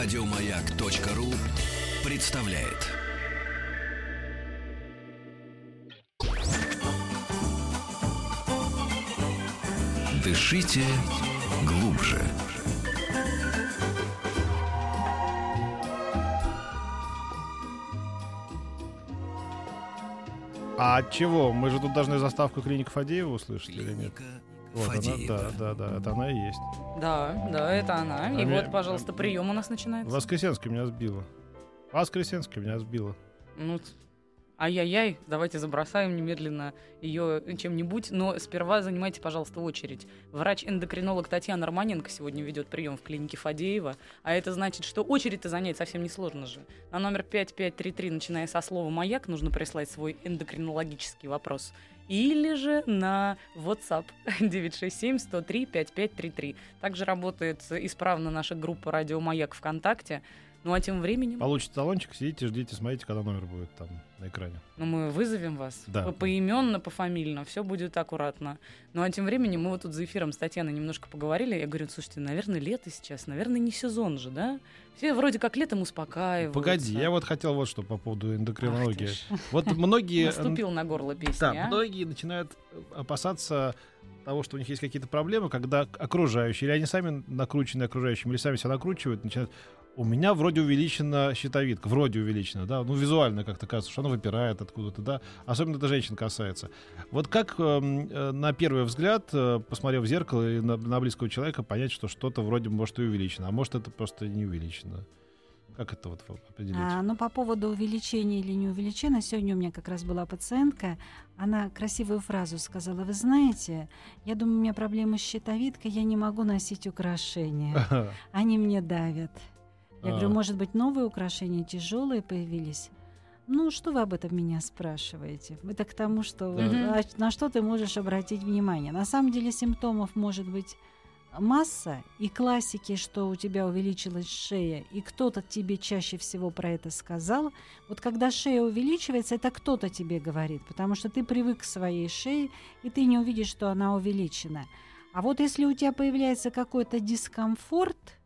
Радиомаяк.ру представляет. Дышите глубже. А от чего? Мы же тут должны заставку клиника Фадеева услышать или нет? Вот она, Фадеева. да, да, да, это она и есть. Да, да, это она. И А меня- вот, пожалуйста, прием у нас начинается. Воскресенский меня сбила. Воскресенский меня сбила. Ну, ай-яй-яй, давайте забросаем немедленно ее чем-нибудь, но сперва занимайте, пожалуйста, очередь. Врач-эндокринолог Татьяна Романенко сегодня ведет прием в клинике Фадеева, а это значит, что очередь-то занять совсем несложно же. На номер 5533, начиная со слова «Маяк», нужно прислать свой эндокринологический вопрос. Или же на WhatsApp 967-103-5533. Также работает исправно наша группа «Радио Маяк» ВКонтакте. Ну а тем временем... Получите талончик, сидите, ждите, смотрите, когда номер будет там на экране. Ну, мы вызовем вас Да. по- поименно, пофамильно, все будет аккуратно. Ну, а тем временем мы вот тут за эфиром с Татьяной немножко поговорили. Я говорю, слушайте, наверное, лето сейчас, наверное, не сезон же, да? Все вроде как летом успокаиваются. Погоди, я вот хотел вот что по поводу эндокринологии. Вот многие... Наступил на горло песни, Да, а? многие начинают опасаться того, что у них есть какие-то проблемы, когда окружающие, или они сами накручены окружающими, или сами себя накручивают, начинают у меня вроде увеличена щитовидка, вроде увеличена, да, ну визуально как-то кажется, что она выпирает откуда-то, да, особенно это женщин касается. Вот как эм, э, на первый взгляд, э, посмотрев в зеркало и на, на близкого человека, понять, что что-то вроде может и увеличено, а может это просто не увеличено? Как это вот определить? А, ну, по поводу увеличения или не увеличения, сегодня у меня как раз была пациентка, она красивую фразу сказала, вы знаете, я думаю, у меня проблемы с щитовидкой, я не могу носить украшения, они мне давят. Я говорю, А. может быть, новые украшения тяжелые появились? Ну, что вы об этом меня спрашиваете? Это к тому, что Да. А на что ты можешь обратить внимание. На самом деле симптомов может быть масса, и классики, что у тебя увеличилась шея, и кто-то тебе чаще всего про это сказал. Вот когда шея увеличивается, это кто-то тебе говорит, потому что ты привык к своей шее, и ты не увидишь, что она увеличена. А вот если у тебя появляется какой-то дискомфорт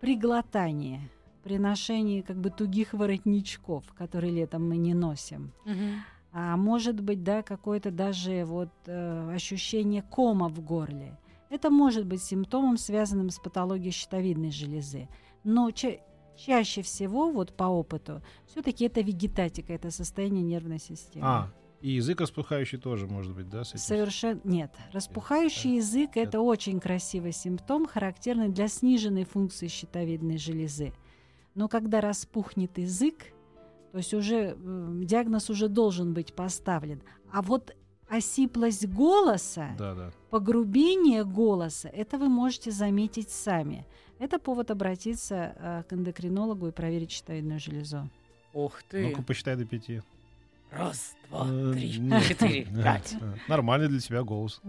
при глотании, при ношении как бы тугих воротничков, которые летом мы не носим, Мгм. а может быть, да, какое-то даже вот э, ощущение кома в горле. Это может быть симптомом, связанным с патологией щитовидной железы. Но ча- чаще всего, вот по опыту, все-таки это вегетатика, это состояние нервной системы. А, и язык распухающий тоже может быть, да? с этим? Совершенно нет. Распухающий язык это- это очень красивый симптом, характерный для сниженной функции щитовидной железы. Но когда распухнет язык, то есть уже диагноз уже должен быть поставлен. А вот осиплость голоса, Да, да. погрубение голоса, это вы можете заметить сами. Это повод обратиться э, к эндокринологу и проверить щитовидную железу. Ух ты. Ну-ка, посчитай до пяти. Раз, два, Э, три, четыре, пять. Нормальный для тебя голос.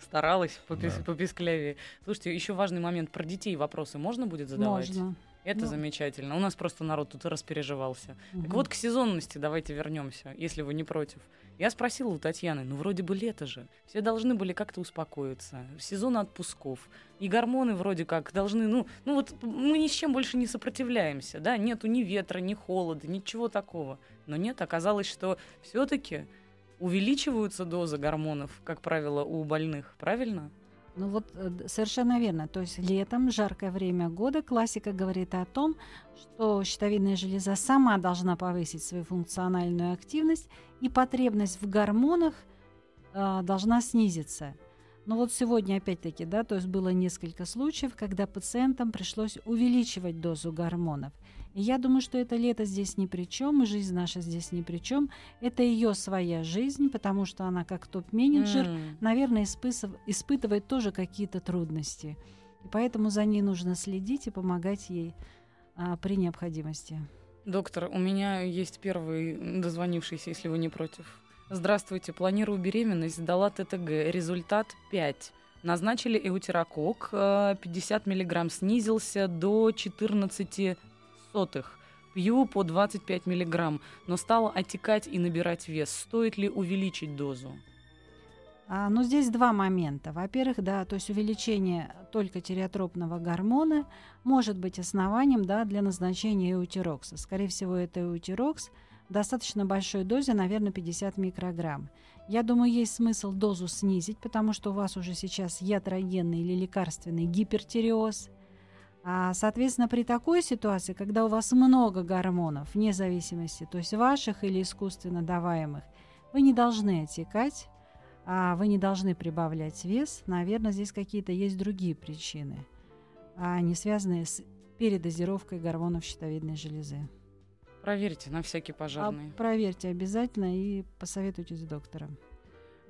Старалась попис- Да. пописклявее. Слушайте, еще важный момент. Про детей вопросы можно будет задавать? Можно. Это Ну. замечательно. У нас просто народ тут распереживался. Так Мгм. вот, к сезонности давайте вернемся, если вы не против. Я спросила у Татьяны, ну вроде бы лето же. Все должны были как-то успокоиться. Сезон отпусков. И гормоны вроде как должны, ну, ну вот мы ни с чем больше не сопротивляемся, да, нету ни ветра, ни холода, ничего такого. Но нет, оказалось, что все-таки увеличиваются дозы гормонов, как правило, у больных, правильно? Ну вот э, совершенно верно. То есть летом, жаркое время года, классика говорит о том, что щитовидная железа сама должна повысить свою функциональную активность, и потребность в гормонах э, должна снизиться. Но вот сегодня опять-таки, да, то есть было несколько случаев, когда пациентам пришлось увеличивать дозу гормонов. И я думаю, что это лето здесь ни при чем, и жизнь наша здесь ни при чем. Это ее своя жизнь, потому что она как топ-менеджер М. наверное, испысыв- испытывает тоже какие-то трудности. И поэтому за ней нужно следить и помогать ей а, при необходимости. Доктор, у меня есть первый дозвонившийся, если вы не против. Здравствуйте, планирую беременность, сдала ТТГ, результат 5. Назначили эутерокок, э, 50 миллиграмм снизился до 14 сотых. Пью по 25 миллиграмм, но стала отекать и набирать вес. Стоит ли увеличить дозу? А, но здесь два момента. Во-первых, да, то есть увеличение только тиреотропного гормона может быть основанием да, для назначения эутирокса. Скорее всего, это эутирокс в достаточно большой дозе, наверное, 50 микрограмм. Я думаю, есть смысл дозу снизить, потому что у вас уже сейчас ятрогенный или лекарственный гипертиреоз. А, соответственно, при такой ситуации, когда у вас много гормонов, вне зависимости, то есть ваших или искусственно даваемых, вы не должны отекать, а вы не должны прибавлять вес. Наверное, здесь какие-то есть другие причины, а не связанные с передозировкой гормонов щитовидной железы. Проверьте на всякий пожарный. А проверьте обязательно и посоветуйтесь с доктором.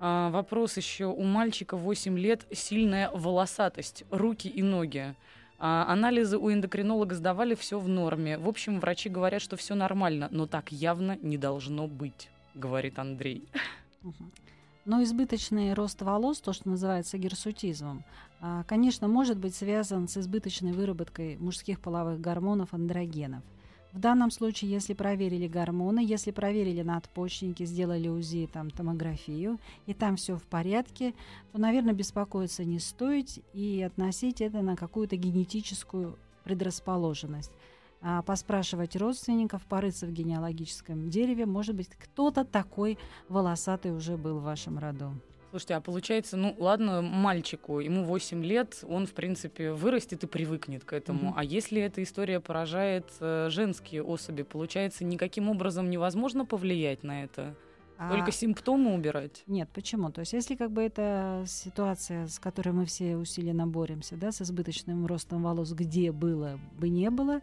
А, вопрос еще. У мальчика 8 лет сильная волосатость, руки и ноги. А, анализы у эндокринолога сдавали, все в норме. В общем, врачи говорят, что все нормально, но так явно не должно быть, говорит Андрей. Но избыточный рост волос, то, что называется гирсутизмом, а, конечно, может быть связан с избыточной выработкой мужских половых гормонов андрогенов. В данном случае, если проверили гормоны, если проверили надпочечники, сделали УЗИ, там, томографию, и там все в порядке, то, наверное, беспокоиться не стоит и относить это на какую-то генетическую предрасположенность а, поспрашивать родственников, порыться в генеалогическом дереве. Может быть, кто-то такой волосатый уже был в вашем роду. Слушайте, а получается, ну ладно, мальчику, ему 8 лет, он, в принципе, вырастет и привыкнет к этому. Mm-hmm. А если эта история поражает э, женские особи, получается, никаким образом невозможно повлиять на это? А... Только симптомы убирать? Нет, почему? То есть, если как бы это ситуация, с которой мы все усиленно боремся, да, с избыточным ростом волос, где было бы не было,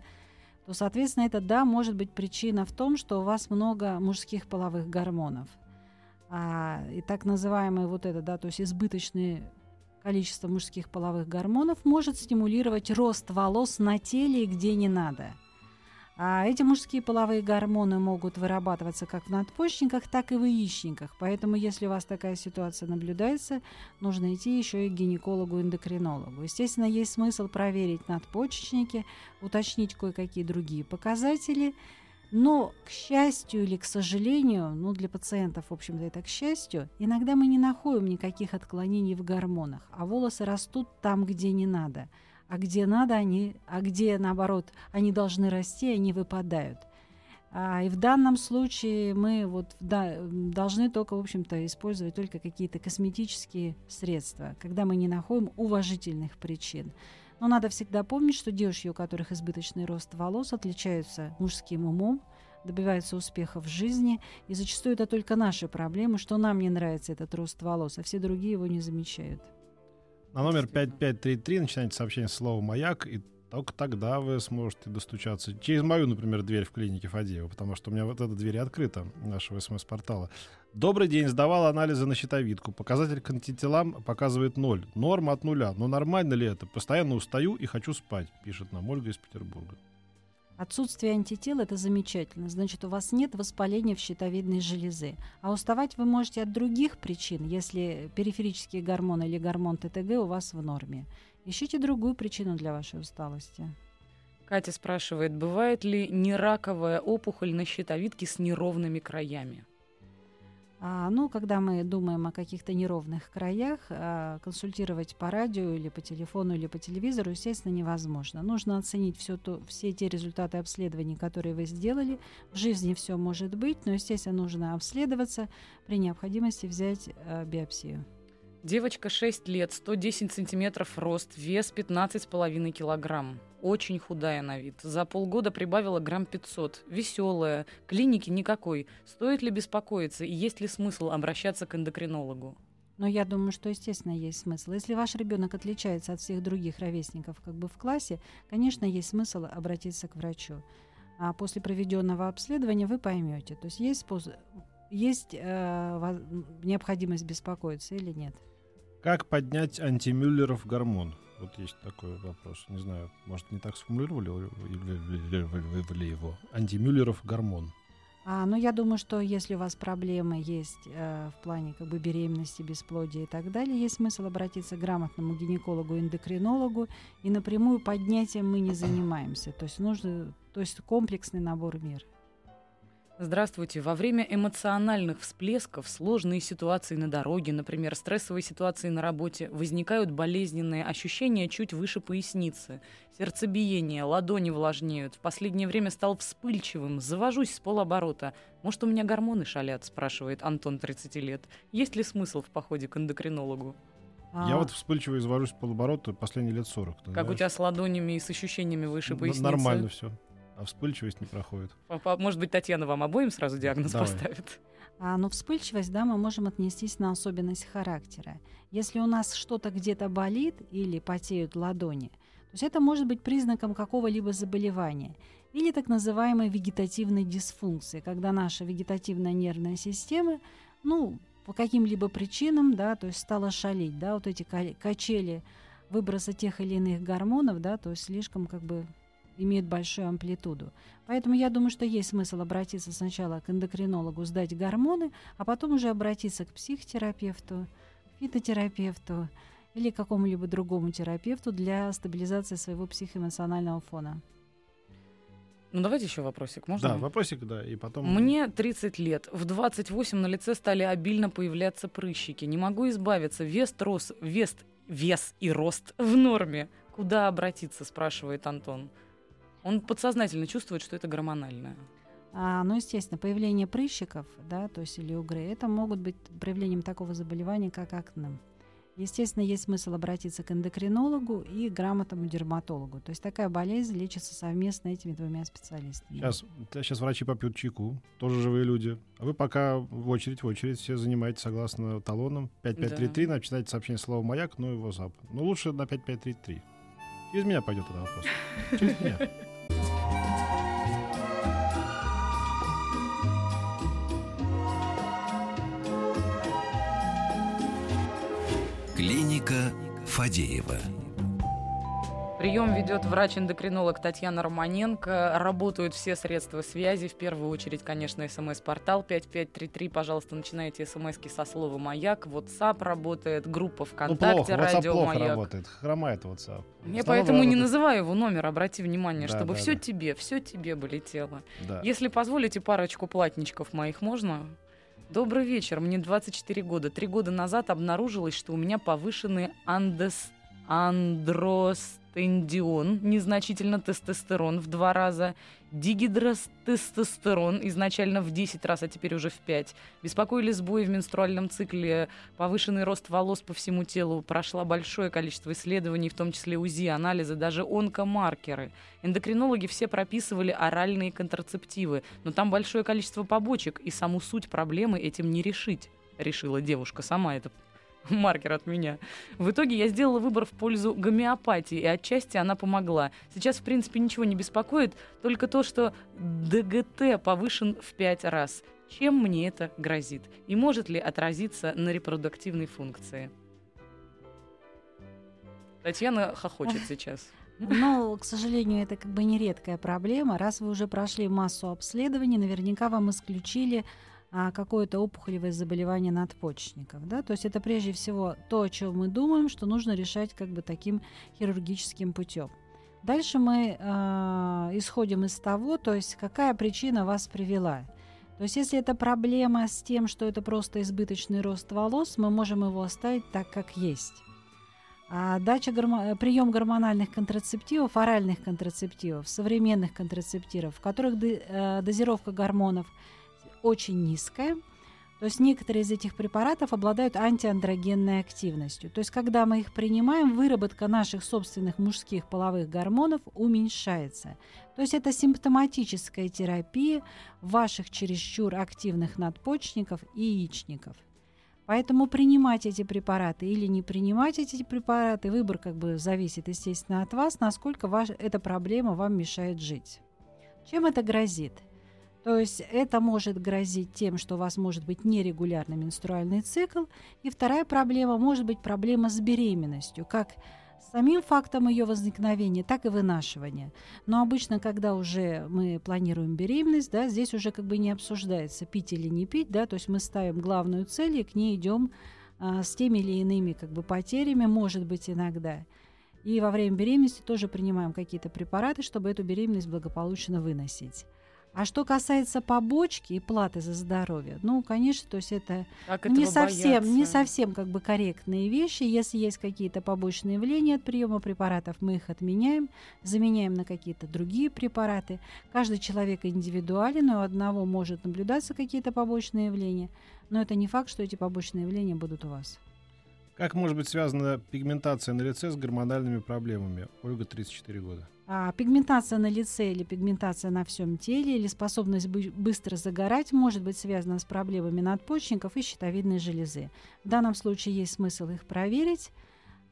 то, соответственно, это, да, может быть причина в том, что у вас много мужских половых гормонов. А, и так называемое вот это, да, то есть избыточное количество мужских половых гормонов может стимулировать рост волос на теле, где не надо – а эти мужские половые гормоны могут вырабатываться как в надпочечниках, так и в яичниках. Поэтому, если у вас такая ситуация наблюдается, нужно идти еще и к гинекологу-эндокринологу. Естественно, есть смысл проверить надпочечники, уточнить кое-какие другие показатели. Но, к счастью или к сожалению, ну, для пациентов, в общем-то, это к счастью, иногда мы не находим никаких отклонений в гормонах, а волосы растут там, где не надо – а где надо, они, а где, наоборот, они должны расти, они выпадают. А, и в данном случае мы вот да, должны только, в общем-то, использовать только какие-то косметические средства, когда мы не находим уважительных причин. Но надо всегда помнить, что девушки, у которых избыточный рост волос, отличаются мужским умом, добиваются успеха в жизни, и зачастую это только наши проблемы, что нам не нравится этот рост волос, а все другие его не замечают. На номер 5533 начинайте сообщение слова «Маяк», и только тогда вы сможете достучаться через мою, например, дверь в клинике Фадеева, потому что у меня вот эта дверь открыта, нашего СМС-портала. Добрый день, сдавал анализы на щитовидку. Показатель к антителам показывает ноль. Норма от нуля. Но нормально ли это? Постоянно устаю и хочу спать, пишет нам Ольга из Петербурга. Отсутствие антител – это замечательно. Значит, у вас нет воспаления в щитовидной железе. А уставать вы можете от других причин, если периферические гормоны или гормон ТТГ у вас в норме. Ищите другую причину для вашей усталости. Катя спрашивает, бывает ли нераковая опухоль на щитовидке с неровными краями? А, ну, когда мы думаем о каких-то неровных краях, а, консультировать по радио или по телефону или по телевизору, естественно, невозможно. Нужно оценить все, то, все те результаты обследований, которые вы сделали. В жизни все может быть, но, естественно, нужно обследоваться, при необходимости взять а, биопсию. Девочка 6 лет, 110 сантиметров рост, вес 15,5 килограмм. Очень худая на вид. За полгода прибавила грамм 500. Веселая. Клиники никакой. Стоит ли беспокоиться и есть ли смысл обращаться к эндокринологу? Но я думаю, что, естественно, есть смысл. Если ваш ребенок отличается от всех других ровесников как бы в классе, конечно, есть смысл обратиться к врачу. А после проведенного обследования вы поймете, то есть есть, способ, есть э, необходимость беспокоиться или нет. Как поднять антимюллеров гормон? Вот есть такой вопрос. Не знаю, может, не так сформулировали его. Антимюллеров гормон. А, ну, я думаю, что если у вас проблемы есть э, в плане как бы беременности, бесплодия и так далее, есть смысл обратиться к грамотному гинекологу, эндокринологу, и напрямую поднятием мы не занимаемся. То есть нужно, то есть комплексный набор мер. Здравствуйте. Во время эмоциональных всплесков, сложные ситуации на дороге, например, стрессовые ситуации на работе, возникают болезненные ощущения чуть выше поясницы. Сердцебиение, ладони влажнеют. В последнее время стал вспыльчивым, завожусь с полоборота. Может, у меня гормоны шалят, спрашивает Антон, 30 лет. Есть ли смысл в походе к эндокринологу? Я А, вот вспыльчиво завожусь в полоборота последние лет 40. ты Как у знаешь. тебя с ладонями и с ощущениями выше Н- поясницы? Нормально все. А вспыльчивость не проходит. Папа, Может быть, Татьяна вам обоим сразу диагноз Давай. поставит? А, ну, вспыльчивость, да, мы можем отнестись на особенность характера. Если у нас что-то где-то болит или потеют ладони, то есть это может быть признаком какого-либо заболевания или так называемой вегетативной дисфункции, когда наша вегетативная нервная система, ну, по каким-либо причинам, да, то есть стала шалить, да, вот эти ка- качели выброса тех или иных гормонов, да, то есть слишком как бы имеют большую амплитуду. Поэтому я думаю, что есть смысл обратиться сначала к эндокринологу, сдать гормоны, а потом уже обратиться к психотерапевту, фитотерапевту или какому-либо другому терапевту для стабилизации своего психоэмоционального фона. Ну, давайте еще вопросик, можно? Да, вопросик, да, и потом... Мне 30 лет. В 28 на лице стали обильно появляться прыщики. Не могу избавиться. Вес, рос, вес, вес и рост в норме. Куда обратиться, спрашивает Антон. Он подсознательно чувствует, что это гормональное. А, ну, естественно, появление прыщиков, да, то есть или угры, это могут быть проявлением такого заболевания, как акне. Естественно, есть смысл обратиться к эндокринологу и грамотному дерматологу. То есть такая болезнь лечится совместно этими двумя специалистами. Сейчас, сейчас врачи попьют чайку, тоже живые люди. А вы пока в очередь, в очередь все занимаетесь согласно талонам. 5533, начинайте сообщение слова «Маяк», ну и WhatsApp. Но лучше на 5533. Через меня пойдет этот вопрос. Через меня. Клиника Фадеева. Прием ведет врач-эндокринолог Татьяна Романенко. Работают все средства связи. В первую очередь, конечно, смс-портал 5533. Пожалуйста, начинайте смски со слова «Маяк». WhatsApp работает, группа Ну, ВКонтакте WhatsApp «Радио плохо Маяк». работает. Хромает WhatsApp. Я основном поэтому не работает- называю его номер, обрати внимание, Да, чтобы да, все да. тебе, все тебе бы летело. Да. Если позволите парочку платничков моих, можно? Добрый вечер, мне 24 года. Три года назад обнаружилось, что у меня повышенный андес... андростендион, незначительно тестостерон в два раза, дигидростестостерон изначально в 10 раз, а теперь уже в 5. Беспокоили сбои в менструальном цикле, повышенный рост волос по всему телу, прошла большое количество исследований, в том числе УЗИ, анализы, даже онкомаркеры. Эндокринологи все прописывали оральные контрацептивы, но там большое количество побочек, и саму суть проблемы этим не решить, решила девушка сама это маркер от меня. В итоге я сделала выбор в пользу гомеопатии, и отчасти она помогла. Сейчас, в принципе, ничего не беспокоит, только то, что ДГТ повышен в пять раз. Чем мне это грозит? И может ли отразиться на репродуктивной функции? Татьяна хохочет сейчас. Но, к сожалению, это как бы нередкая проблема. Раз вы уже прошли массу обследований, наверняка вам исключили а, какое-то опухолевое заболевание надпочечников. Да? То есть это прежде всего то, о чем мы думаем, что нужно решать как бы таким хирургическим путем. Дальше мы а, исходим из того, то есть какая причина вас привела. То есть если это проблема с тем, что это просто избыточный рост волос, мы можем его оставить так, как есть. А дача гормо- прием гормональных контрацептивов, оральных контрацептивов, современных контрацептивов, в которых э, дозировка гормонов очень низкая. То есть некоторые из этих препаратов обладают антиандрогенной активностью. То есть когда мы их принимаем, выработка наших собственных мужских половых гормонов уменьшается. То есть это симптоматическая терапия ваших чересчур активных надпочечников и яичников. Поэтому принимать эти препараты или не принимать эти препараты, выбор как бы зависит, естественно, от вас, насколько ваш, эта проблема вам мешает жить. Чем это грозит? То есть это может грозить тем, что у вас может быть нерегулярный менструальный цикл. И вторая проблема может быть проблема с беременностью, как с самим фактом ее возникновения, так и вынашивания. Но обычно, когда уже мы планируем беременность, да, здесь уже как бы не обсуждается, пить или не пить, да, то есть мы ставим главную цель и к ней идем а, с теми или иными как бы потерями, может быть, иногда. И во время беременности тоже принимаем какие-то препараты, чтобы эту беременность благополучно выносить. А что касается побочки и платы за здоровье, ну, конечно, то есть это Как не совсем, не совсем как бы корректные вещи. Если есть какие-то побочные явления от приема препаратов, мы их отменяем, заменяем на какие-то другие препараты. Каждый человек индивидуален, и у одного может наблюдаться какие-то побочные явления, но это не факт, что эти побочные явления будут у вас. Как может быть связана пигментация на лице с гормональными проблемами? Ольга, 34 года. А, пигментация на лице или пигментация на всем теле или способность бы- быстро загорать может быть связана с проблемами надпочечников и щитовидной железы. В данном случае есть смысл их проверить.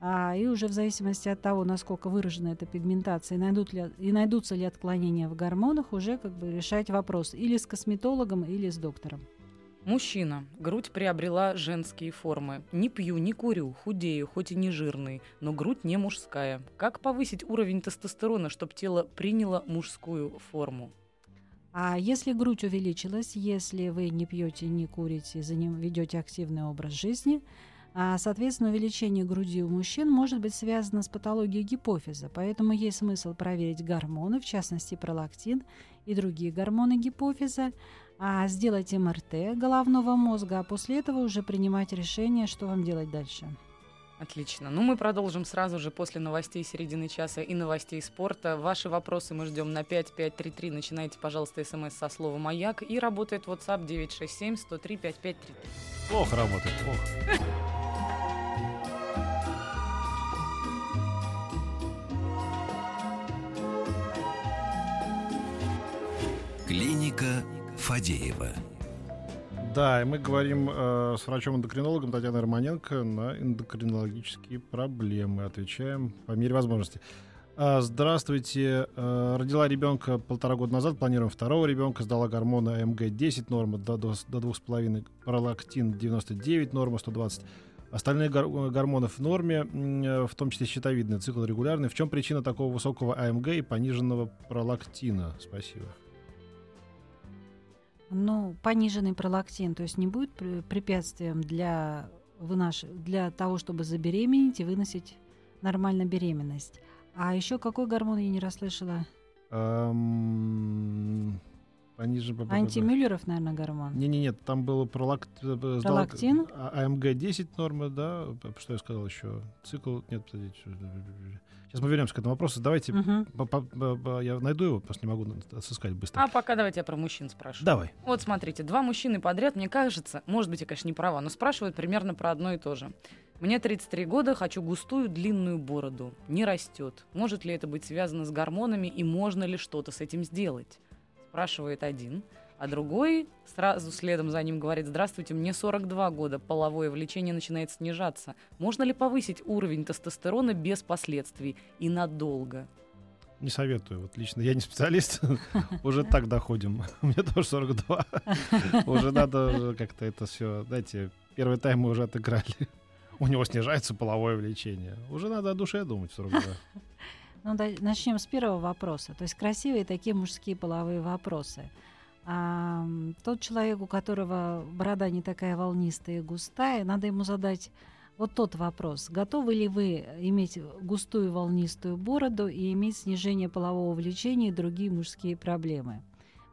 а, и уже в зависимости от того, насколько выражена эта пигментация, найдут ли, и найдутся ли отклонения в гормонах, уже как бы решать вопрос или с косметологом, или с доктором. Мужчина. Грудь приобрела женские формы. Не пью, не курю, худею, хоть и не жирный, но грудь не мужская. Как повысить уровень тестостерона, чтобы тело приняло мужскую форму? А если грудь увеличилась, если вы не пьете, не курите, за ним ведете активный образ жизни, а, соответственно, увеличение груди у мужчин может быть связано с патологией гипофиза. Поэтому есть смысл проверить гормоны, в частности пролактин и другие гормоны гипофиза, а сделать МРТ головного мозга, а после этого уже принимать решение, что вам делать дальше. Отлично. Ну, мы продолжим сразу же после новостей середины часа и новостей спорта. Ваши вопросы мы ждем на 5533. Начинайте, пожалуйста, смс со слова «Маяк». И работает WhatsApp 967 103 5533. Плохо работает, плохо. Клиника Фадеева. Да, и мы говорим э, с врачом-эндокринологом Татьяной Романенко на эндокринологические проблемы. Отвечаем по мере возможности. А, Здравствуйте. Э, Родила ребенка полтора года назад, планируем второго ребенка, сдала гормоны АМГ-10, норма до, до, до 2,5, пролактин 99, норма 120. Остальные гор- гормоны в норме, э, в том числе щитовидный цикл регулярный. В чем причина такого высокого АМГ и пониженного пролактина? Спасибо. Ну, пониженный пролактин, то есть не будет пр- препятствием для, вынаш... для того, чтобы забеременеть и выносить нормально беременность. А еще какой гормон я не расслышала? Понижен... Антимюллеров, наверное, гормон. Не-не-не, там было пролак... э, Пролактин? а- АМГ-10 норма, да? Что я сказал еще? Цикл... Нет, подождите. Сейчас мы вернемся к этому вопросу. Давайте... Я найду его, просто не могу отыскать быстро. А пока давайте я про мужчин спрошу. Давай. Вот смотрите, два мужчины подряд, мне кажется, может быть, я, конечно, не права, но спрашивают примерно про одно и то же. Мне 33 года, хочу густую длинную бороду. Не растет. Может ли это быть связано с гормонами и можно ли что-то с этим сделать? Спрашивает один. А другой сразу следом за ним говорит, здравствуйте, мне 42 года, половое влечение начинает снижаться. Можно ли повысить уровень тестостерона без последствий и надолго? Не советую. Вот лично я не специалист. Уже так доходим. Мне тоже 42. Уже надо как-то это все... Знаете, первый тайм мы уже отыграли. У него снижается половое влечение. Уже надо о душе думать в 42. Ну, да, начнем с первого вопроса. То есть красивые такие мужские половые вопросы. А, тот человек, у которого борода не такая волнистая и густая, надо ему задать вот тот вопрос. Готовы ли вы иметь густую волнистую бороду и иметь снижение полового влечения и другие мужские проблемы?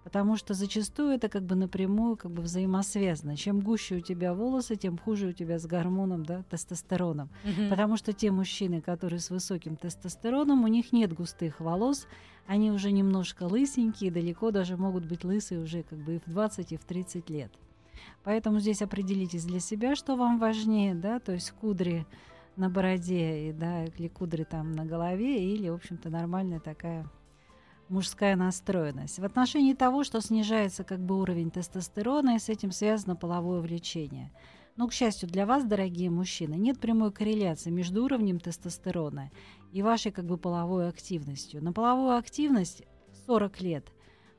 Потому что зачастую это как бы напрямую как бы взаимосвязано. Чем гуще у тебя волосы, тем хуже у тебя с гормоном, да, тестостероном. Потому что те мужчины, которые с высоким тестостероном, у них нет густых волос, они уже немножко лысенькие, далеко даже могут быть лысые уже как бы и в 20, и в 30 лет. Поэтому здесь определитесь для себя, что вам важнее, да, то есть кудри на бороде, и, да, или кудри там на голове, или, в общем-то, нормальная такая мужская настроенность. В отношении того, что снижается как бы уровень тестостерона, и с этим связано половое влечение. Но, к счастью для вас, дорогие мужчины, нет прямой корреляции между уровнем тестостерона и вашей как бы половой активностью. На половую активность в 40 лет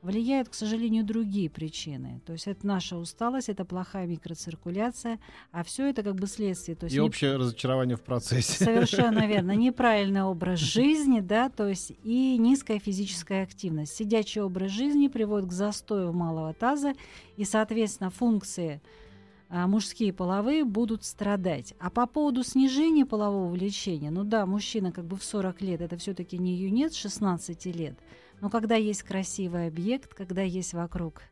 влияют, к сожалению, другие причины. То есть это наша усталость, это плохая микроциркуляция, а все это как бы следствие. То есть И не- общее разочарование в процессе. Совершенно верно. Неправильный образ жизни, да, то есть и низкая физическая активность. Сидячий образ жизни приводит к застою малого таза, и, соответственно, функции а, мужские половые будут страдать. А по поводу снижения полового влечения, ну да, мужчина как бы в 40 лет, это все-таки не юнец 16 лет, Но когда есть красивый объект, когда есть вокруг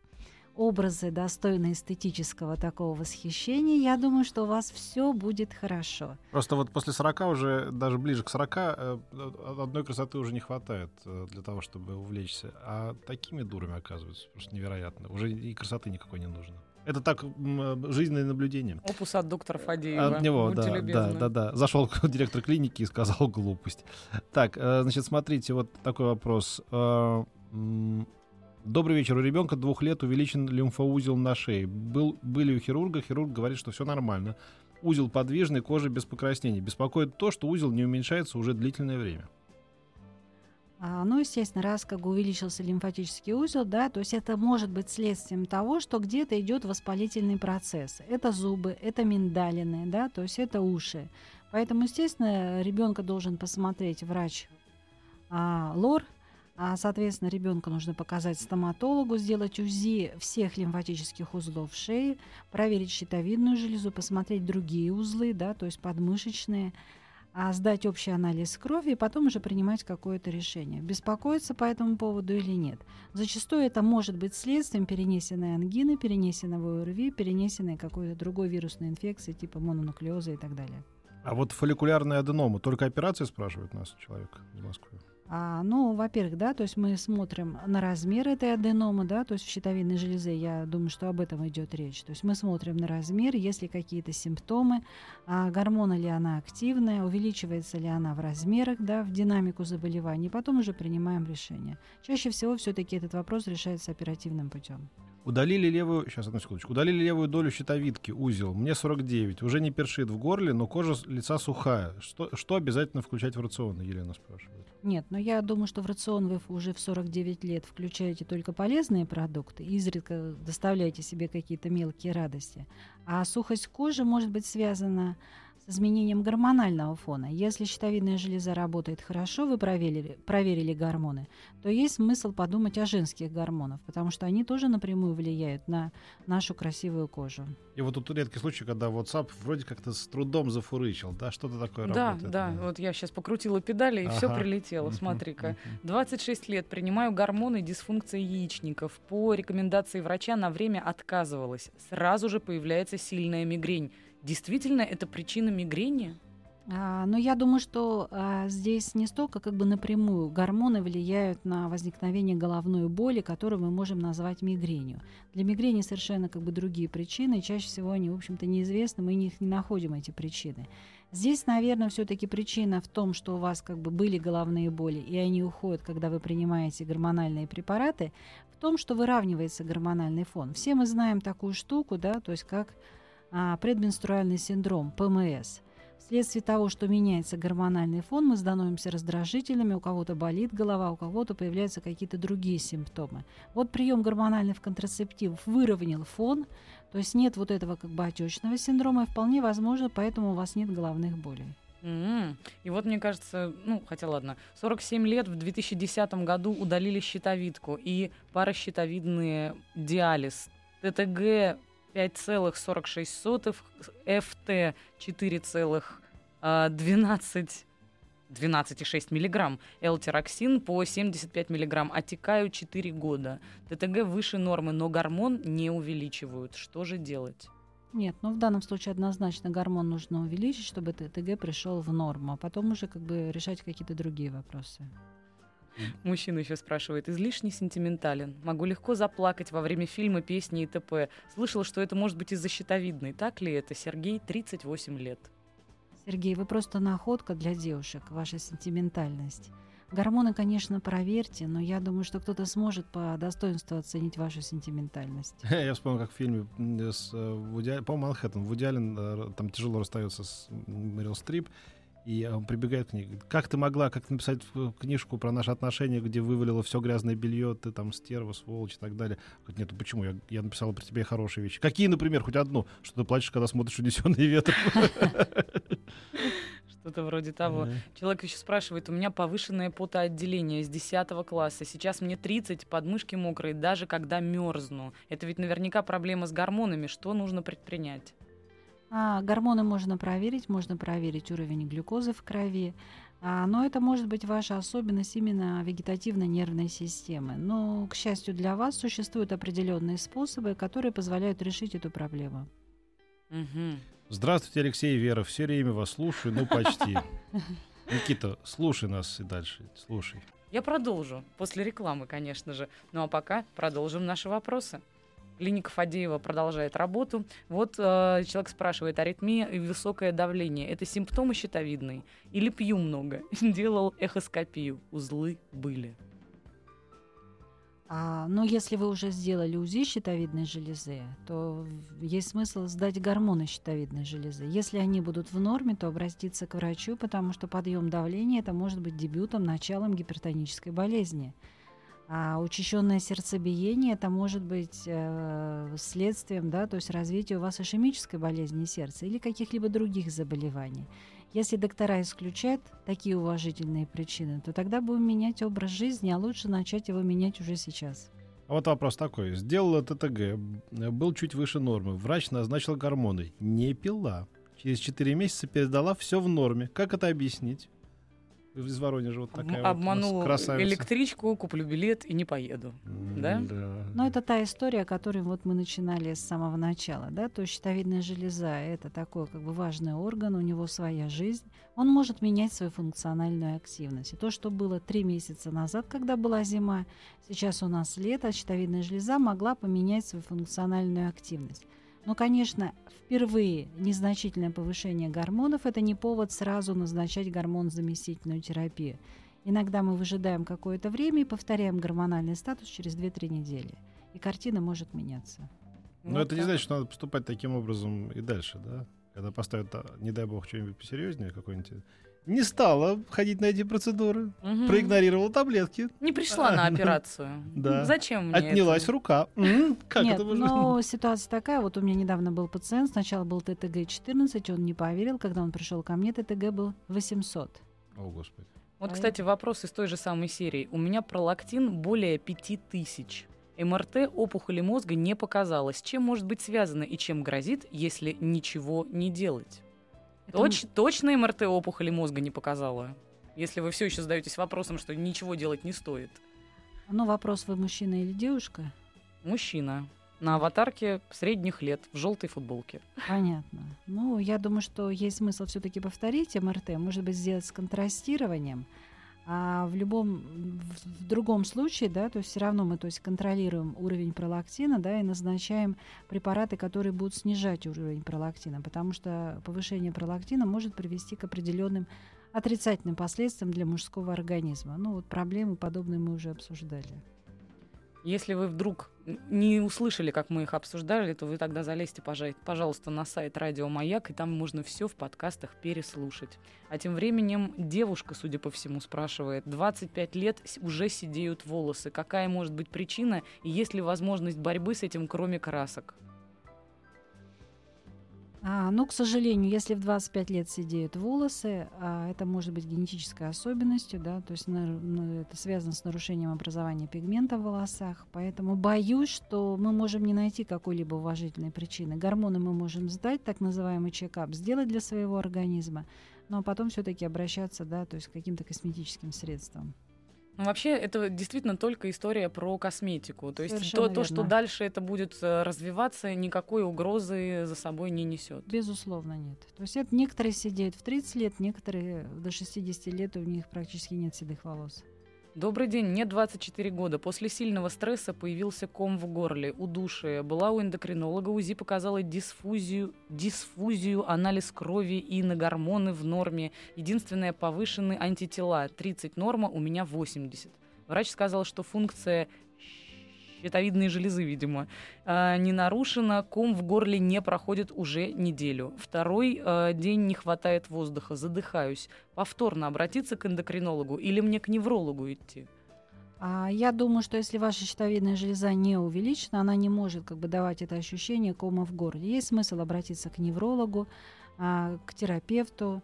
образы, достойные эстетического такого восхищения, я думаю, что у вас все будет хорошо. Просто вот после 40 уже, даже ближе к 40, э, одной красоты уже не хватает э, для того, чтобы увлечься. А такими дурами, оказывается, просто невероятно. Уже и красоты никакой не нужно. Это так жизненное наблюдение. Опус от доктора Фадеева. От него, да, да, да, да. Зашел директор клиники и сказал глупость. Так, э, значит, смотрите, вот такой вопрос. Добрый вечер. У ребенка двух лет увеличен лимфоузел на шее. Был, были у хирурга. Хирург говорит, что все нормально. Узел подвижный, кожа без покраснений. Беспокоит то, что узел не уменьшается уже длительное время. А, ну, естественно, раз как увеличился лимфатический узел, да, то есть это может быть следствием того, что где-то идет воспалительный процесс. Это зубы, это миндалины, да, то есть это уши. Поэтому, естественно, ребенка должен посмотреть врач а, лор, а, соответственно, ребенка нужно показать стоматологу, сделать УЗИ всех лимфатических узлов шеи, проверить щитовидную железу, посмотреть другие узлы, да, то есть подмышечные, а сдать общий анализ крови и потом уже принимать какое-то решение, беспокоиться по этому поводу или нет. Зачастую это может быть следствием перенесенной ангины, перенесенного ОРВИ, перенесенной какой-то другой вирусной инфекции типа мононуклеоза и так далее. А вот фолликулярная аденома, только операция спрашивает нас человек из Москвы? А, ну, во-первых, да, то есть мы смотрим на размер этой аденомы, да, то есть в щитовидной железе, я думаю, что об этом идет речь. То есть мы смотрим на размер, есть ли какие-то симптомы, а гормона ли она активная, увеличивается ли она в размерах, да, в динамику заболеваний, потом уже принимаем решение. Чаще всего все-таки этот вопрос решается оперативным путем. Удалили левую, сейчас одну секундочку, удалили левую долю щитовидки, узел. Мне 49, уже не першит в горле, но кожа лица сухая. Что, что обязательно включать в рацион, Елена спрашивает. Нет, но я думаю, что в рацион вы уже в 49 лет включаете только полезные продукты, изредка доставляете себе какие-то мелкие радости. А сухость кожи может быть связана с изменением гормонального фона. Если щитовидная железа работает хорошо, вы проверили, проверили гормоны, то есть смысл подумать о женских гормонах, потому что они тоже напрямую влияют на нашу красивую кожу. И вот тут редкий случай, когда WhatsApp вроде как-то с трудом зафурычил, да, что-то такое да, работает. Да, да, вот я сейчас покрутила педали, и ага. все прилетело, смотри-ка. 26 лет, принимаю гормоны, дисфункция яичников. По рекомендации врача на время отказывалась. Сразу же появляется сильная мигрень Действительно, это причина мигрени? А, но я думаю, что а, здесь не столько как бы напрямую гормоны влияют на возникновение головной боли, которую мы можем назвать мигренью. Для мигрени совершенно как бы другие причины, чаще всего они, в общем-то, неизвестны, мы их не находим, эти причины. Здесь, наверное, все-таки причина в том, что у вас как бы были головные боли, и они уходят, когда вы принимаете гормональные препараты, в том, что выравнивается гормональный фон. Все мы знаем такую штуку, да, то есть как предменструальный синдром, ПМС. Вследствие того, что меняется гормональный фон, мы становимся раздражительными, у кого-то болит голова, у кого-то появляются какие-то другие симптомы. Вот прием гормональных контрацептивов выровнял фон, то есть нет вот этого как бы отечного синдрома, и вполне возможно, поэтому у вас нет головных болей. Mm-hmm. И вот, мне кажется, ну, хотя ладно, 47 лет в 2010 году удалили щитовидку и паращитовидный диализ. ТТГ 5,46, ФТ 4,12 12,6 миллиграмм, L-тироксин по 75 миллиграмм, отекаю 4 года. ТТГ выше нормы, но гормон не увеличивают. Что же делать? Нет, ну в данном случае однозначно гормон нужно увеличить, чтобы ТТГ пришел в норму, а потом уже как бы решать какие-то другие вопросы. Мужчина еще спрашивает, излишне сентиментален. Могу легко заплакать во время фильма, песни и т.п. Слышала, что это может быть из-за щитовидной. Так ли это? Сергей, 38 лет. Сергей, вы просто находка для девушек, ваша сентиментальность. Гормоны, конечно, проверьте, но я думаю, что кто-то сможет по достоинству оценить вашу сентиментальность. Я вспомнил, как в фильме с э, Вуди, по Манхэттен, Вуди Аллен э, там тяжело расстается с Мэрил Стрип, и он прибегает к ней. Как ты могла, как написать книжку про наши отношения, где вывалила все грязное белье, ты там стерва, сволочь и так далее? Говорит, нет, ну почему? Я, я написала про тебя хорошие вещи. Какие, например, хоть одну? Что ты плачешь, когда смотришь «Унесенный ветром»? Что-то вроде того. Человек еще спрашивает, у меня повышенное потоотделение с 10 класса. Сейчас мне 30, подмышки мокрые, даже когда мерзну. Это ведь наверняка проблема с гормонами. Что нужно предпринять? А, гормоны можно проверить, можно проверить уровень глюкозы в крови. А, но это может быть ваша особенность именно вегетативной нервной системы. Но, к счастью для вас, существуют определенные способы, которые позволяют решить эту проблему. Мгм. Здравствуйте, Алексей и Вера. Все время вас слушаю, ну почти. Никита, слушай нас и дальше. Слушай. Я продолжу. После рекламы, конечно же. Ну а пока продолжим наши вопросы. Клиника Фадеева продолжает работу. Вот э, человек спрашивает, аритмия и высокое давление – это симптомы щитовидной? Или пью много? Делал эхоскопию. Узлы были. А, но если вы уже сделали УЗИ щитовидной железы, то есть смысл сдать гормоны щитовидной железы. Если они будут в норме, то обратиться к врачу, потому что подъем давления это может быть дебютом, началом гипертонической болезни. А учащенное сердцебиение это может быть э, следствием, да, то есть развития у вас ишемической болезни сердца или каких-либо других заболеваний. Если доктора исключают такие уважительные причины, то тогда будем менять образ жизни, а лучше начать его менять уже сейчас. А вот вопрос такой. Сделала ТТГ, э, был чуть выше нормы. Врач назначил гормоны. Не пила. Через 4 месяца передала все в норме. Как это объяснить? Из Воронежа вот такая вот у нас Обманул красавица. электричку, куплю билет и не поеду. да? Да. Но это та история, о которой вот мы начинали с самого начала, да, то есть щитовидная железа – это такой как бы важный орган, у него своя жизнь, он может менять свою функциональную активность. И то, что было три месяца назад, когда была зима, сейчас у нас лето, щитовидная железа могла поменять свою функциональную активность. Но, конечно, впервые незначительное повышение гормонов – это не повод сразу назначать гормон-заместительную терапию. Иногда мы выжидаем какое-то время и повторяем гормональный статус через 2-3 недели. И картина может меняться. Но Вот это не так. значит, что надо поступать таким образом и дальше, да? Когда поставят, а, не дай бог, что-нибудь посерьезнее, какой-нибудь... Не стала ходить на эти процедуры, Мгм. проигнорировала таблетки, Не пришла на операцию. Да. Зачем мне отнялась это? рука. Как Нет, это может но ситуация такая, вот у меня недавно был пациент, сначала был ТТГ-14, он не поверил, когда он пришел ко мне, ТТГ был 800. О, Господи. Вот, А кстати, вопрос из той же самой серии. У меня пролактин более 5000. МРТ опухоли мозга не показалось. Чем может быть связано и чем грозит, если ничего не делать? Это Точ- точно МРТ опухоли мозга не показала? Если вы все еще задаетесь вопросом, что ничего делать не стоит. Ну, вопрос, вы мужчина или девушка? Мужчина на аватарке средних лет в желтой футболке. Понятно. Ну, я думаю, что есть смысл все-таки повторить МРТ, может быть, сделать с контрастированием. А в любом, в, другом случае, да, то есть все равно мы, то есть контролируем уровень пролактина, да, и назначаем препараты, которые будут снижать уровень пролактина, потому что повышение пролактина может привести к определенным отрицательным последствиям для мужского организма. Ну, вот проблемы подобные мы уже обсуждали. Если вы вдруг не услышали, как мы их обсуждали, то вы тогда залезьте, пожа- пожалуйста, на сайт Радио Маяк, и там можно все в подкастах переслушать. А тем временем девушка, судя по всему, спрашивает, 25 лет уже сидеют волосы. Какая может быть причина, и есть ли возможность борьбы с этим, кроме красок? А, ну, к сожалению, если в 25 лет сидеют волосы, а, это может быть генетической особенностью, да, то есть нар- ну, это связано с нарушением образования пигмента в волосах, поэтому боюсь, что мы можем не найти какой-либо уважительной причины. Гормоны мы можем сдать, так называемый чекап, сделать для своего организма, но потом все-таки обращаться, да, то есть к каким-то косметическим средствам. Ну, вообще, это действительно только история про косметику. То есть Совершенно то, то, что дальше это будет э, развиваться, никакой угрозы за собой не несет. Безусловно, нет. То есть это некоторые сидеют в 30 лет, некоторые до 60 лет, у них практически нет седых волос. Добрый день, мне 24 года. После сильного стресса появился ком в горле, удушие. Была у эндокринолога, УЗИ показала дисфузию, дисфузию, анализ крови и на гормоны в норме. Единственное, повышенные антитела. 30 норма, у меня 80. Врач сказал, что функция щитовидной железы, видимо, э, не нарушена, ком в горле не проходит уже неделю. Второй э, день не хватает воздуха, задыхаюсь. Повторно обратиться к эндокринологу или мне к неврологу идти? А я думаю, что если ваша щитовидная железа не увеличена, она не может как бы давать это ощущение кома в горле. Есть смысл обратиться к неврологу, а, к терапевту,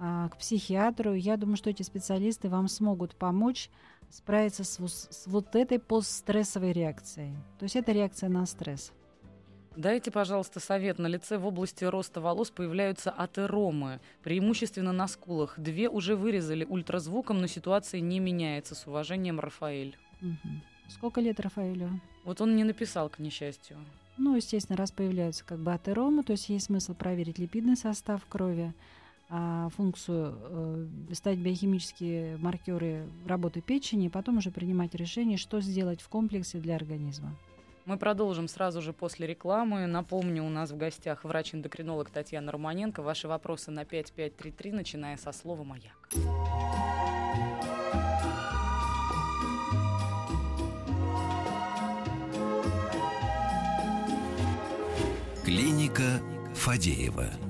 к психиатру. Я думаю, что эти специалисты вам смогут помочь справиться с, с вот этой постстрессовой реакцией. То есть это реакция на стресс. Дайте, пожалуйста, совет. На лице в области роста волос появляются атеромы, преимущественно на скулах. Две уже вырезали ультразвуком, но ситуация не меняется. С уважением, Рафаэль. Мгм. Сколько лет Рафаэлю? Вот он не написал, к несчастью. Ну, естественно, раз появляются как бы атеромы, то есть есть смысл проверить липидный состав крови, а, функцию, э, стать биохимические маркеры работы печени, и потом уже принимать решение, что сделать в комплексе для организма. Мы продолжим сразу же после рекламы. Напомню, у нас в гостях врач-эндокринолог Татьяна Романенко. Ваши вопросы на 5533, начиная со слова «Маяк». Клиника Фадеева.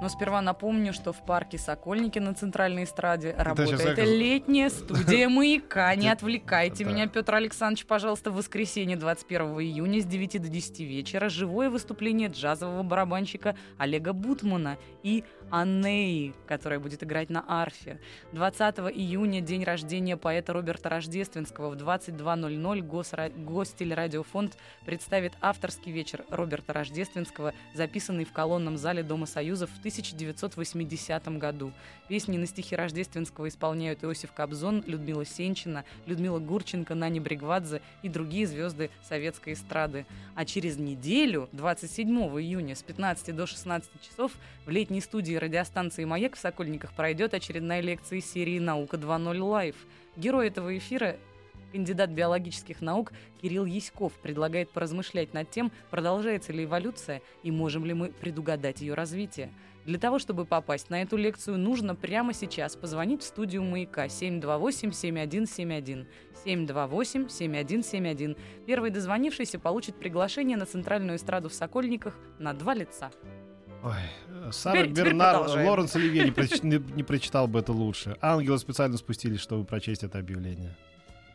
Но сперва напомню, что в парке Сокольники на центральной эстраде сейчас работает я- летняя студия «Маяка». Не отвлекайте меня, Петр Александрович, пожалуйста, в воскресенье 21 июня с 9 до 10 вечера живое выступление джазового барабанщика Олега Бутмана и Аннеи, которая будет играть на арфе. 20 июня день рождения поэта Роберта Рождественского. В 22.00 Госра... Гостелерадиофонд представит авторский вечер Роберта Рождественского, записанный в колонном зале Дома Союзов в 1980 году. Песни на стихи Рождественского исполняют Иосиф Кобзон, Людмила Сенчина, Людмила Гурченко, Нани Бригвадзе и другие звезды советской эстрады. А через неделю, 27 июня с 15 до 16 часов, в летней студии радиостанции «Маяк» в Сокольниках пройдет очередная лекция из серии «Наука 2.0 Лайв». Герой этого эфира Кандидат биологических наук Кирилл Яськов предлагает поразмышлять над тем, продолжается ли эволюция и можем ли мы предугадать ее развитие. Для того, чтобы попасть на эту лекцию, нужно прямо сейчас позвонить в студию «Маяка» 728-7171. 728-7171. Первый дозвонившийся получит приглашение на центральную эстраду в Сокольниках на два лица. Ой, э, Сара Теперь- теперь Бернар, продолжаем. Лоренс Оливье не, проч- не- не прочитал бы это лучше. Ангелы специально спустились, чтобы прочесть это объявление.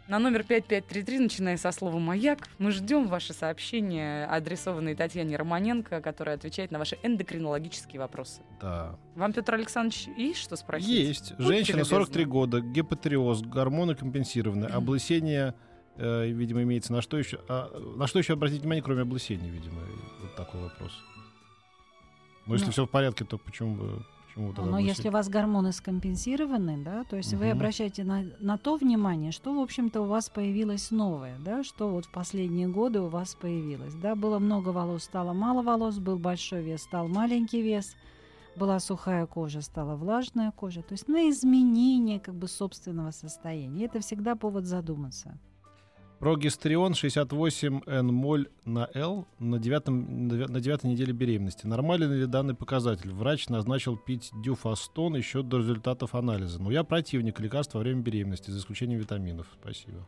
На номер 5533, начиная со слова «Маяк», мы ждем ваши сообщения, адресованные Татьяне Романенко, которая отвечает на ваши эндокринологические вопросы. Да. Вам, Петр Александрович, есть что спросить? Есть. Будьте Женщина, любезны. 43 года, гепатериоз, гормоны компенсированы, облысение, э, видимо, имеется на что еще? а, на что еще обратить внимание, кроме облысения, видимо? Вот такой вопрос. Но если Ну. все в порядке, то почему бы... Почему тогда Но если облысение? у вас гормоны скомпенсированы, да, то есть вы Мгм. обращаете на, на то внимание, что, в общем-то, у вас появилось новое, да, что вот в последние годы у вас появилось. Да, было много волос, стало мало волос, был большой вес, стал маленький вес, была сухая кожа, стала влажная кожа. То есть на изменение как бы собственного состояния. Это всегда повод задуматься. Прогестерион 68 N-моль на L на, девятом, на девятой неделе беременности. Нормален ли данный показатель? Врач назначил пить дюфастон еще до результатов анализа. Но я противник лекарств во время беременности, за исключением витаминов. Спасибо.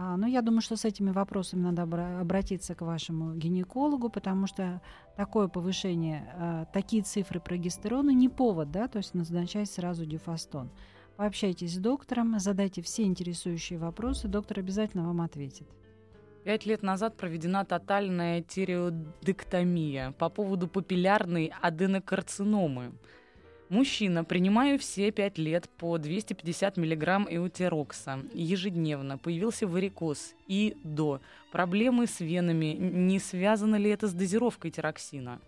А, ну, я думаю, что с этими вопросами надо обра- обратиться к вашему гинекологу, потому что такое повышение, а, такие цифры прогестерона не повод, да, то есть назначать сразу дюфастон. Пообщайтесь с доктором, задайте все интересующие вопросы, доктор обязательно вам ответит. Пять лет назад проведена тотальная тиреодектомия по поводу папиллярной аденокарциномы. Мужчина, принимаю все пять лет по 250 мг эутерокса ежедневно. Появился варикоз и до. Проблемы с венами. Не связано ли это с дозировкой тироксина?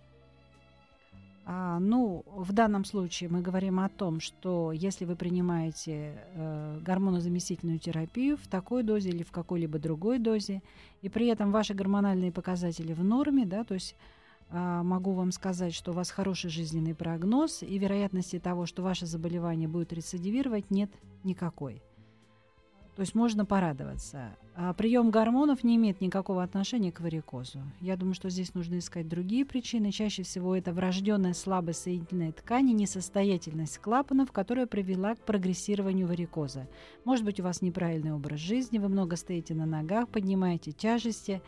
А, ну, в данном случае мы говорим о том, что если вы принимаете э, гормонозаместительную терапию в такой дозе или в какой-либо другой дозе, и при этом ваши гормональные показатели в норме, да, то есть а, могу вам сказать, что у вас хороший жизненный прогноз, и вероятности того, что ваше заболевание будет рецидивировать, нет никакой. То есть можно порадоваться. А прием гормонов не имеет никакого отношения к варикозу. Я думаю, что здесь нужно искать другие причины. Чаще всего это врожденная слабость соединительной ткани, несостоятельность клапанов, которая привела к прогрессированию варикоза. Может быть, у вас неправильный образ жизни, вы много стоите на ногах, поднимаете тяжести.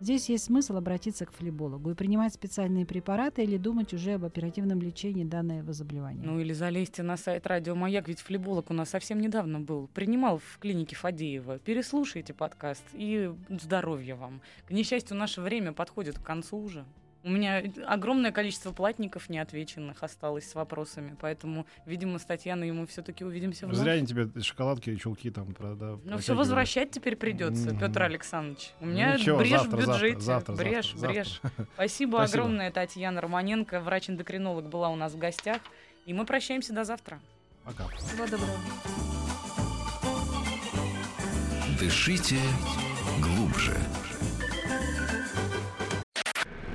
Здесь есть смысл обратиться к флебологу и принимать специальные препараты или думать уже об оперативном лечении данного заболевания. Ну или залезьте на сайт Радио Маяк, ведь флеболог у нас совсем недавно был. Принимал в клинике Фадеева. Переслушайте подкаст и здоровья вам. К несчастью, наше время подходит к концу уже. У меня огромное количество платников неотвеченных осталось с вопросами, поэтому, видимо, с Татьяной мы все-таки увидимся вновь. Зря они тебе шоколадки и чулки там, правда. Ну, все возвращать теперь придется, Мгм. Петр Александрович. У меня Ничего, брешь завтра, в бюджете. завтра, завтра, брешь, завтра, брешь. завтра. Спасибо, Спасибо. огромное, Татьяна Романенко, врач-эндокринолог, была у нас в гостях. И мы прощаемся до завтра. Пока. Всего доброго. Дышите глубже.